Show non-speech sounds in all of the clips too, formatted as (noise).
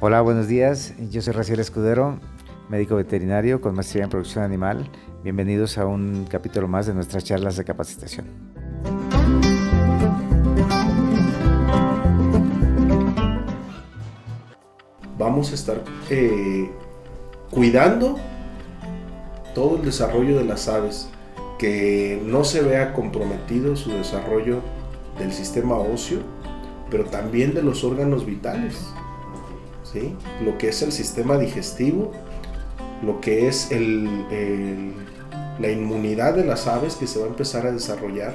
Hola, buenos días. Yo soy Raciel Escudero, médico veterinario con maestría en producción animal. Bienvenidos a un capítulo más de nuestras charlas de capacitación. Vamos a estar eh, cuidando todo el desarrollo de las aves, que no se vea comprometido su desarrollo del sistema óseo, pero también de los órganos vitales lo que es el sistema digestivo, lo que es la inmunidad de las aves que se va a empezar a desarrollar.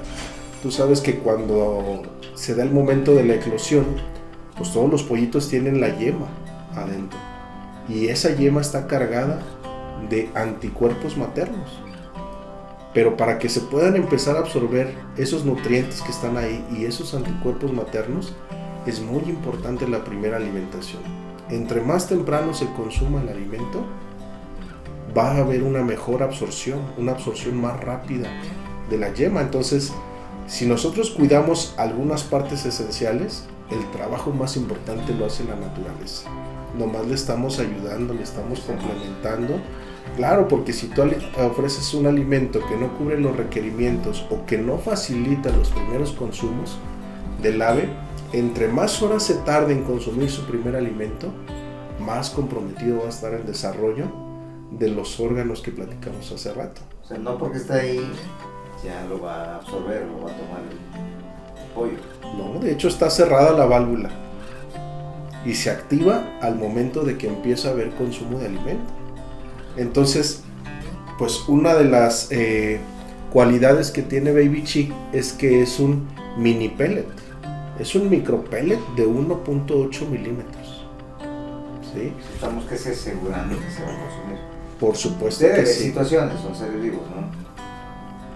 Tú sabes que cuando se da el momento de la eclosión, pues todos los pollitos tienen la yema adentro. Y esa yema está cargada de anticuerpos maternos. Pero para que se puedan empezar a absorber esos nutrientes que están ahí y esos anticuerpos maternos, es muy importante la primera alimentación entre más temprano se consuma el alimento, va a haber una mejor absorción, una absorción más rápida de la yema. Entonces, si nosotros cuidamos algunas partes esenciales, el trabajo más importante lo hace la naturaleza. Nomás le estamos ayudando, le estamos complementando. Claro, porque si tú ofreces un alimento que no cubre los requerimientos o que no facilita los primeros consumos del ave, entre más horas se tarde en consumir su primer alimento, más comprometido va a estar el desarrollo de los órganos que platicamos hace rato. O sea, no porque está ahí ya lo va a absorber, lo va a tomar el pollo. No, de hecho está cerrada la válvula y se activa al momento de que empieza a haber consumo de alimento. Entonces, pues una de las eh, cualidades que tiene Baby Chick es que es un mini pellet es un micropellet de 1.8 milímetros. ¿Sí? Estamos que se asegurando que se va a consumir. Por supuesto que sí. situaciones, son seres vivos, ¿no?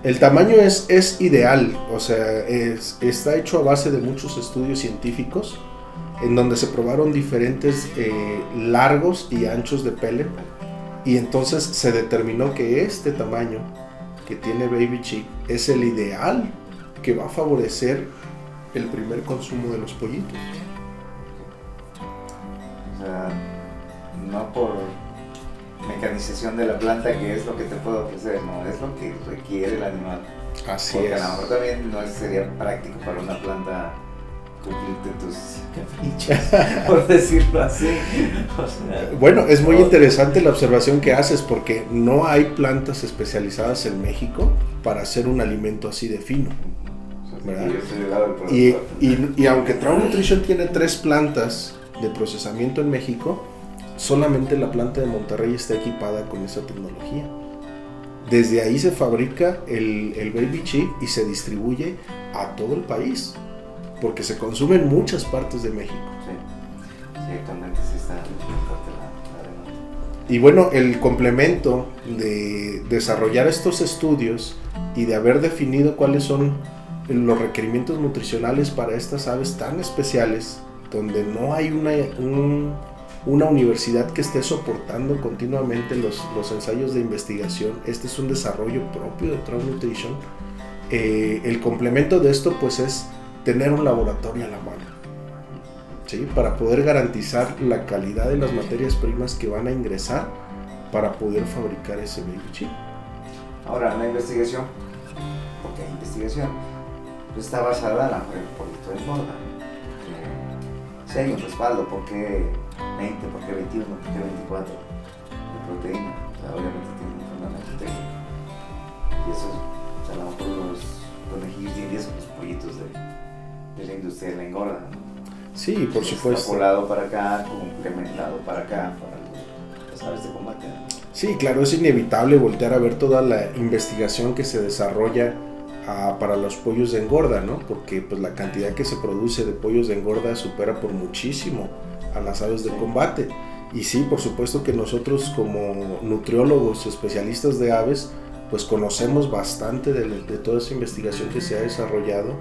El tamaño es, es ideal, o sea, es, está hecho a base de muchos estudios científicos en donde se probaron diferentes eh, largos y anchos de pellet y entonces se determinó que este tamaño que tiene Baby Chick es el ideal que va a favorecer el primer consumo de los pollitos. O sea, no por mecanización de la planta que es lo que te puedo ofrecer, no, es lo que requiere el animal. Así Porque es. a lo mejor también no sería práctico para una planta cumplirte tus caprichos, (laughs) por decirlo así. bueno, es muy interesante la observación que haces porque no hay plantas especializadas en México para hacer un alimento así de fino. Y, y, y, aunque Traum Nutrition tiene tres plantas de procesamiento en México, solamente la planta de Monterrey está equipada con esa tecnología. Desde ahí se fabrica el, el Baby Chip y se distribuye a todo el país, porque se consume en muchas partes de México. Sí, sí actualmente sí está y bueno, el complemento de desarrollar estos estudios y de haber definido cuáles son los requerimientos nutricionales para estas aves tan especiales, donde no hay una, una universidad que esté soportando continuamente los, los, ensayos de investigación. Este es un desarrollo propio de Trout Nutrition. Eh, el complemento de esto pues es tener un laboratorio a la mano. ¿sí? Para poder garantizar la calidad de las materias primas que van a ingresar para poder fabricar ese baby chip. Ahora, la investigación, hay investigación, está basada en la poquito de moda. Si hay un respaldo, ¿por qué 20, por qué 21, por qué 24 de proteína? O sea, obviamente tiene un fundamento técnico. Y eso, o sea, a lo mejor los conejillos indios son los pollitos de, de, la industria de la engorda. ¿no? Sí, por supuesto. Volado para acá, complementado para acá, para las aves de combate. Sí, claro, es inevitable voltear a ver toda la investigación que se desarrolla para los pollos de engorda, ¿no? Porque pues la cantidad que se produce de pollos de engorda supera por muchísimo a las aves de combate. Y sí, por supuesto que nosotros como nutriólogos, especialistas de aves, pues conocemos bastante de, de toda esa investigación que se ha desarrollado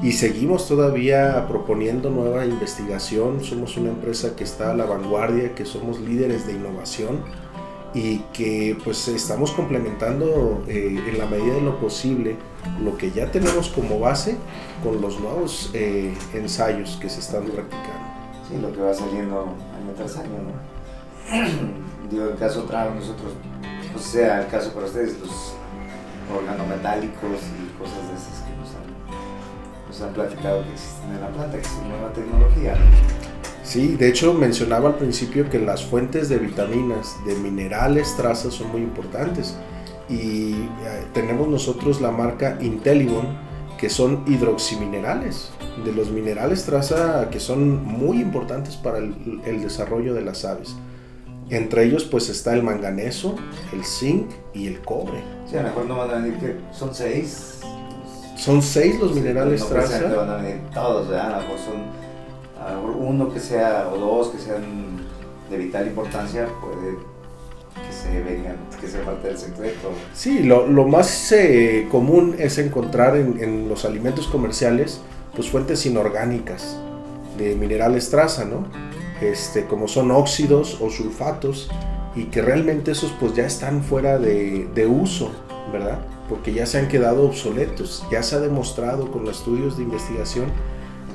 y seguimos todavía proponiendo nueva investigación. Somos una empresa que está a la vanguardia, que somos líderes de innovación y que pues estamos complementando eh, en la medida de lo posible lo que ya tenemos como base con los nuevos eh, ensayos que se están practicando. Sí, lo que va saliendo año tras año, ¿no? (clears throat) Digo, en caso trago nosotros, o sea, el caso para ustedes, los organometálicos y cosas de esas que nos han, nos han platicado que existen en la planta, que es nueva tecnología. Sí, de hecho mencionaba al principio que las fuentes de vitaminas, de minerales, trazas son muy importantes. Y eh, tenemos nosotros la marca Intellibon, que son hidroximinerales, de los minerales traza que son muy importantes para el, el desarrollo de las aves. Entre ellos pues está el manganeso, el zinc y el cobre. Sí, a lo mejor no van a venir que son seis. Son seis los minerales no traza. precisamente van a venir todos, ¿verdad? A lo mejor son uno que sea o dos que sean de vital importancia puede que se vengan, que sea parte del secreto. Sí, lo, lo más eh, común es encontrar en, en los alimentos comerciales pues fuentes inorgánicas de minerales traza, ¿no? Este, como son óxidos o sulfatos y que realmente esos pues ya están fuera de, de uso, ¿verdad? Porque ya se han quedado obsoletos, ya se ha demostrado con los estudios de investigación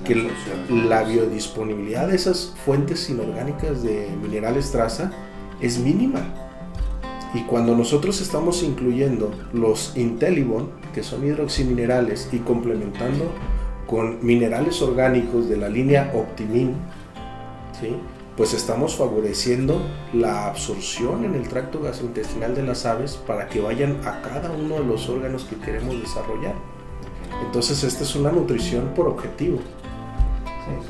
que la biodisponibilidad de esas fuentes inorgánicas de minerales traza es mínima. Y cuando nosotros estamos incluyendo los Intellibon, que son hidroximinerales, y complementando con minerales orgánicos de la línea Optimin, ¿sí? pues estamos favoreciendo la absorción en el tracto gastrointestinal de las aves para que vayan a cada uno de los órganos que queremos desarrollar. Entonces esta es una nutrición por objetivo.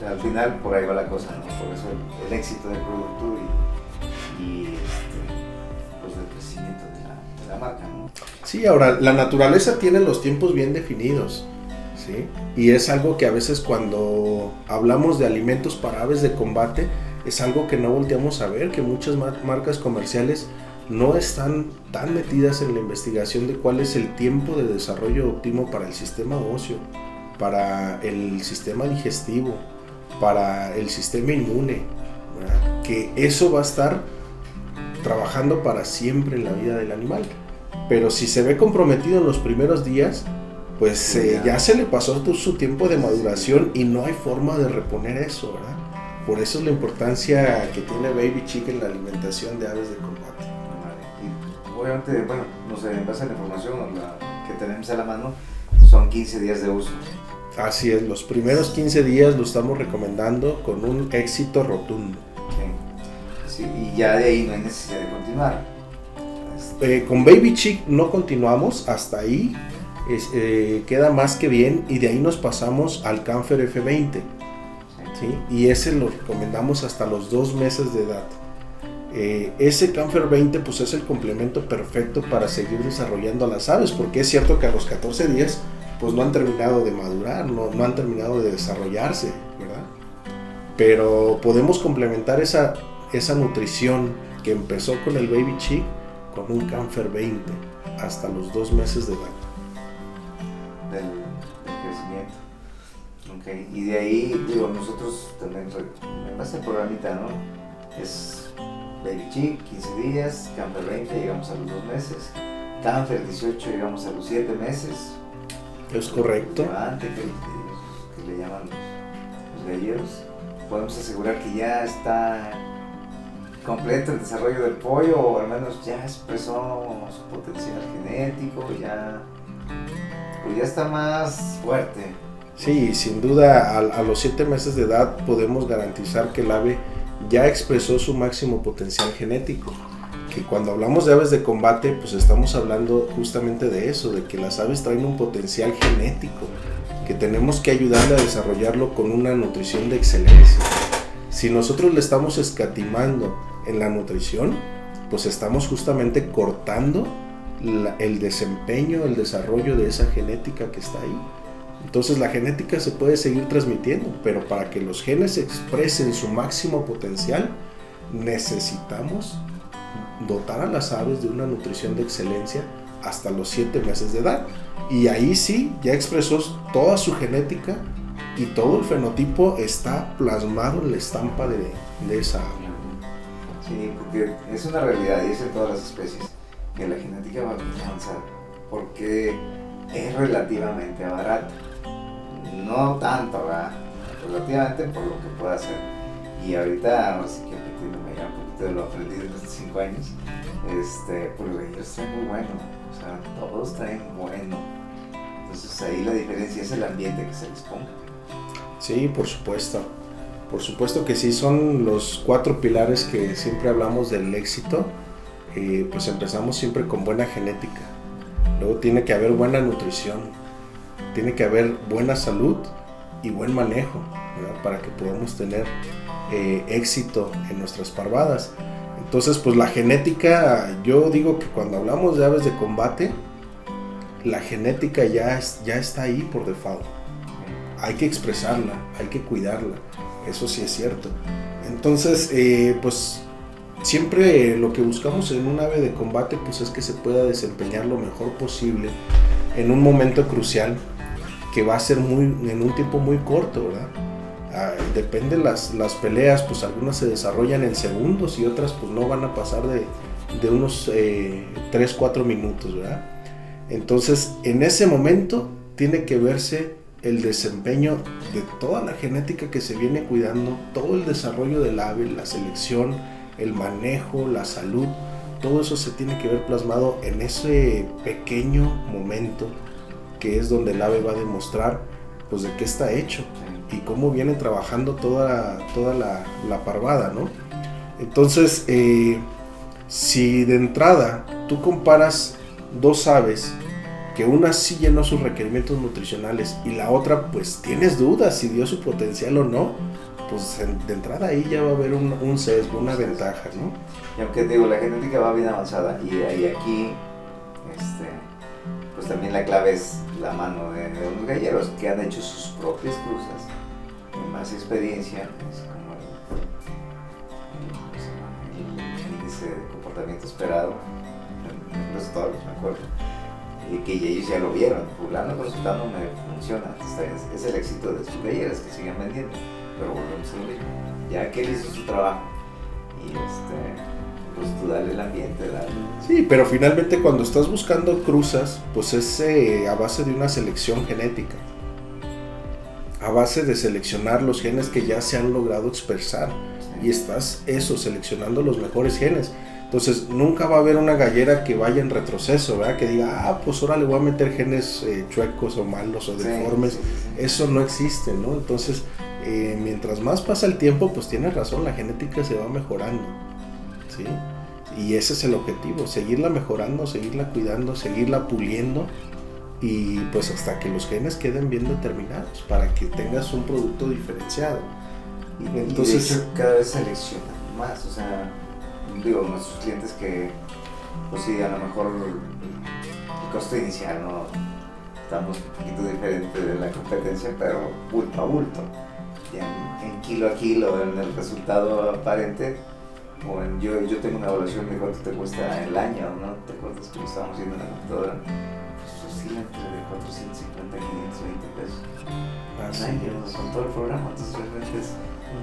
Al final por ahí va la cosa, ¿no? Por eso el, éxito del producto y, y este, pues el crecimiento de la, marca. Sí, ahora la naturaleza tiene los tiempos bien definidos, ¿sí? Y es algo que a veces cuando hablamos de alimentos para aves de combate es algo que no volteamos a ver, que muchas mar- marcas comerciales no están tan metidas en la investigación de cuál es el tiempo de desarrollo óptimo para el sistema óseo, para el sistema digestivo, para el sistema inmune, ¿verdad? que eso va a estar trabajando para siempre en la vida del animal. Pero si se ve comprometido en los primeros días, pues Sí, eh, ya. ya se le pasó su tiempo de maduración y no hay forma de reponer eso, ¿verdad? Por eso es la importancia que tiene Baby Chick en la alimentación de aves de combate. Y obviamente, bueno, no sé, en base a la información la que tenemos a la mano, son 15 días de uso. Así es, los primeros 15 días lo estamos recomendando con un éxito rotundo. Sí. Sí, y ya de ahí no hay necesidad de continuar. Este, Eh, con Baby Chick no continuamos, hasta ahí es- eh, queda más que bien y de ahí nos pasamos al Canfer F20. sí. ¿sí? Y ese lo recomendamos hasta los dos meses de edad. Eh, ese Canfer 20 pues es el complemento perfecto para seguir desarrollando a las aves, porque es cierto que a los 14 días pues no han terminado de madurar, no, no han terminado de desarrollarse, ¿verdad? Pero podemos complementar esa, esa nutrición que empezó con el Baby Chick con un Canfer 20 hasta los dos meses de edad. del, del crecimiento. Ok, y de ahí, digo, nosotros también, en base al programita, ¿no? Es Baby Chick, 15 días, Camper 20, llegamos a los 2 meses, Camper 18, llegamos a los 7 meses. Es correcto. Levante, que, que- le llaman los, los galleros. Podemos asegurar que ya está completo el desarrollo del pollo, o al menos ya expresó su potencial genético, ya, pues ya está más fuerte. Sí, sin duda a, a los 7 meses de edad podemos garantizar que el ave ya expresó su máximo potencial genético. Que cuando hablamos de aves de combate, pues estamos hablando justamente de eso, de que las aves traen un potencial genético, que tenemos que ayudarle a desarrollarlo con una nutrición de excelencia. Si nosotros le estamos escatimando en la nutrición, pues estamos justamente cortando el desempeño, el desarrollo de esa genética que está ahí. Entonces la genética se puede seguir transmitiendo, pero para que los genes expresen su máximo potencial, necesitamos dotar a las aves de una nutrición de excelencia hasta los 7 meses de edad. Y ahí sí, ya expresó toda su genética y todo el fenotipo está plasmado en la estampa de, esa ave. Sí, es una realidad y es en todas las especies que la genética va a avanzar porque es relativamente barata. No tanto, ¿verdad? Relativamente por lo que puede hacer. Y ahorita, ahora sí que me ya un poquito de lo aprendido en estos cinco años, este, pues ellos traen muy bueno, o sea, todos traen bueno. Entonces ahí la diferencia es el ambiente que se les ponga. Sí, por supuesto. Por supuesto que sí, son los cuatro pilares que siempre hablamos del éxito. Eh, pues empezamos siempre con buena genética. Luego tiene que haber buena nutrición. Tiene que haber buena salud y buen manejo para que podamos tener eh, éxito en nuestras parvadas. Entonces, pues la genética, yo digo que cuando hablamos de aves de combate, la genética ya, ya está ahí por default. Hay que expresarla, hay que cuidarla. Eso sí es cierto. Entonces, eh, pues siempre lo que buscamos en un ave de combate pues es que se pueda desempeñar lo mejor posible en un momento crucial que va a ser muy en un tiempo muy corto, ¿verdad? Ah, depende las, las peleas, pues algunas se desarrollan en segundos y otras pues no van a pasar de, de unos eh, 3, 4 minutos, ¿verdad? Entonces, en ese momento tiene que verse el desempeño de toda la genética que se viene cuidando, todo el desarrollo del ave, la selección, el manejo, la salud, todo eso se tiene que ver plasmado en ese pequeño momento que es donde el ave va a demostrar pues de qué está hecho y cómo viene trabajando toda, toda la, la parvada, ¿no? Entonces, eh, si de entrada tú comparas dos aves, que una sí llenó sus requerimientos nutricionales y la otra pues tienes dudas si dio su potencial o no, pues de entrada ahí ya va a haber un, un sesgo, una ventaja, ¿no? Y aunque digo, la genética va bien avanzada y, y aquí, este, pues también la clave es la mano de, de unos galleros que han hecho sus propias cruzas, más experiencia, es como el, índice de comportamiento esperado, en los toros, me acuerdo y que ellos ya lo vieron, fulano resultado me funciona, es, es, el éxito de sus galleras que siguen vendiendo, pero volvemos a lo mismo, ya que él hizo su trabajo y este, pues tú dale el ambiente, dale. Sí, pero finalmente cuando estás buscando cruzas, pues es eh, a base de una selección genética, a base de seleccionar los genes que ya se han logrado expresar y estás eso, seleccionando los mejores genes. Entonces nunca va a haber una gallera que vaya en retroceso, ¿verdad? Que diga, ah, pues ahora le voy a meter genes eh, chuecos o malos o Sí, deformes. sí, sí, sí. Eso no existe, ¿no? Entonces, eh, mientras más pasa el tiempo, pues tienes razón, la genética se va mejorando, ¿sí? Y ese es el objetivo, seguirla mejorando, seguirla cuidando, seguirla puliendo y pues hasta que los genes queden bien determinados para que tengas un producto diferenciado. Y, Entonces- hecho cada vez seleccionan más, o sea, digo, nuestros clientes que, pues sí, a lo mejor el costo inicial no estamos un poquito diferente de la competencia, pero bulto a bulto. En, en kilo a kilo, en el resultado aparente, o en, yo, yo tengo una evaluación de cuánto te cuesta el año, ¿no? ¿Te acuerdas que lo estábamos viendo en la computadora? Pues oscila entre 450 y 520 pesos. Ay, yo, es. con todo el programa, entonces realmente es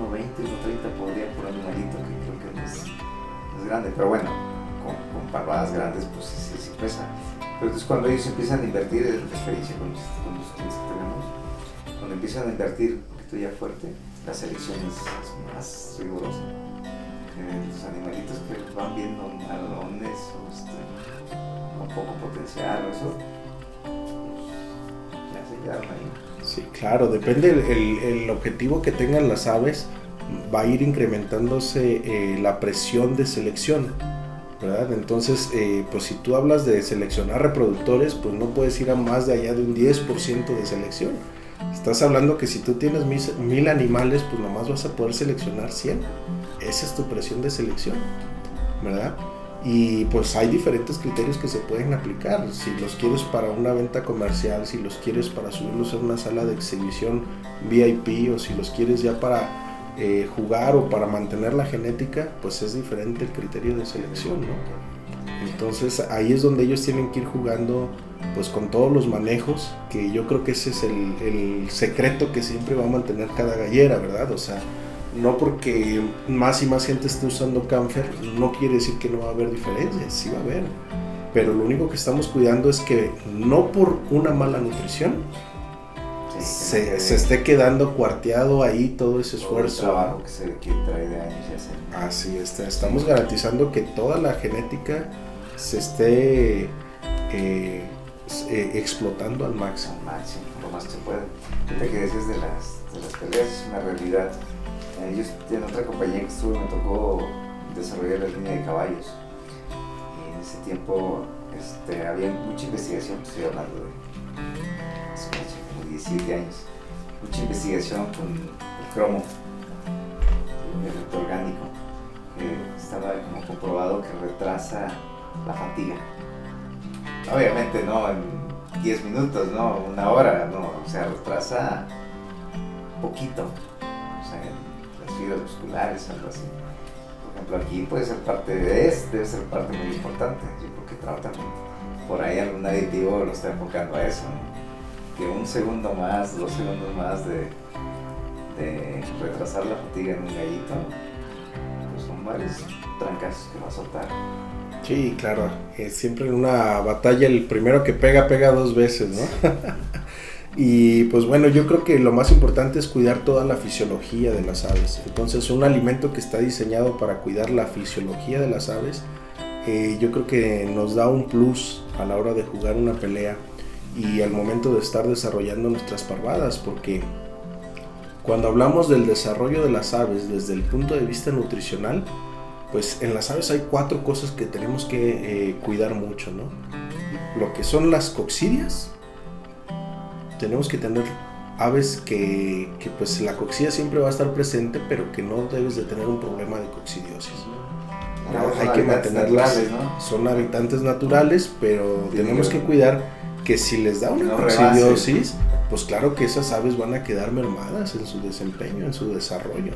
1.20, 1.30 por día por animalito, que creo que no es, no es grande, pero bueno, con, con parvadas grandes, pues sí, sí, sí pesa. Pero entonces cuando ellos empiezan a invertir, es la experiencia con los, con los clientes que tenemos, cuando empiezan a invertir ya fuerte, la selección es, más rigurosa. Eh, los animalitos que van viendo malones o este, con poco potencial o eso, pues, ya se quedaron ahí. Sí, claro, depende el- el objetivo que tengan las aves, va a ir incrementándose eh, la presión de selección, ¿verdad? Entonces, eh, pues si tú hablas de seleccionar reproductores, pues no puedes ir a más de allá de un 10% de selección. Estás hablando que si tú tienes mil animales, pues nomás vas a poder seleccionar 100. Esa es tu presión de selección, ¿verdad? Y pues hay diferentes criterios que se pueden aplicar. Si los quieres para una venta comercial, si los quieres para subirlos a una sala de exhibición VIP o si los quieres ya para eh, jugar o para mantener la genética, pues es diferente el criterio de selección, ¿no? Entonces ahí es donde ellos tienen que ir jugando pues con todos los manejos, que yo creo que ese es el, el secreto que siempre va a mantener cada gallera, ¿verdad? O sea, no porque más y más gente esté usando Camfer, no quiere decir que no va a haber diferencias, sí va a haber. Pero lo único que estamos cuidando es que no por una mala nutrición se, se, esté quedando cuarteado ahí todo ese esfuerzo. Todo que se que trae de años ya se... Así está, estamos garantizando que toda la genética se esté eh, eh, explotando al máximo. Máximo, lo más que se puede. Fíjate que decías de las, de las peleas, es una realidad. Eh, yo en otra compañía que estuve me tocó desarrollar la línea de caballos. Y en ese tiempo este, había mucha investigación, estoy hablando de hace como 17 años, mucha investigación con el cromo, el elemento orgánico, que estaba como comprobado que retrasa la fatiga. Obviamente no en 10 minutos, no, una hora, no, o sea, retrasa poquito, o sea, en las fibras musculares, algo así. Por ejemplo, aquí puede ser parte de esto, debe ser parte muy importante, yo creo por ahí algún aditivo lo está enfocando a eso, que un segundo más, dos segundos más de, de retrasar la fatiga en un gallito, pues son varios trancas que va a soltar. Sí, claro. siempre en una batalla el primero que pega, pega dos veces, ¿no? (laughs) y pues bueno, yo creo que lo más importante es cuidar toda la fisiología de las aves. Entonces, un alimento que está diseñado para cuidar la fisiología de las aves, eh, yo creo que nos da un plus a la hora de jugar una pelea y al momento de estar desarrollando nuestras parvadas, porque cuando hablamos del desarrollo de las aves desde el punto de vista nutricional, pues en las aves hay cuatro cosas que tenemos que eh, cuidar mucho, ¿no? Lo que son las coxidias, tenemos que tener aves que, que, pues la coxidia siempre va a estar presente, pero que no debes de tener un problema de coccidiosis. hay que mantenerlas, son habitantes naturales, pero tenemos que cuidar que si les da una coccidiosis, pues claro que esas aves van a quedar mermadas en su desempeño, en su desarrollo.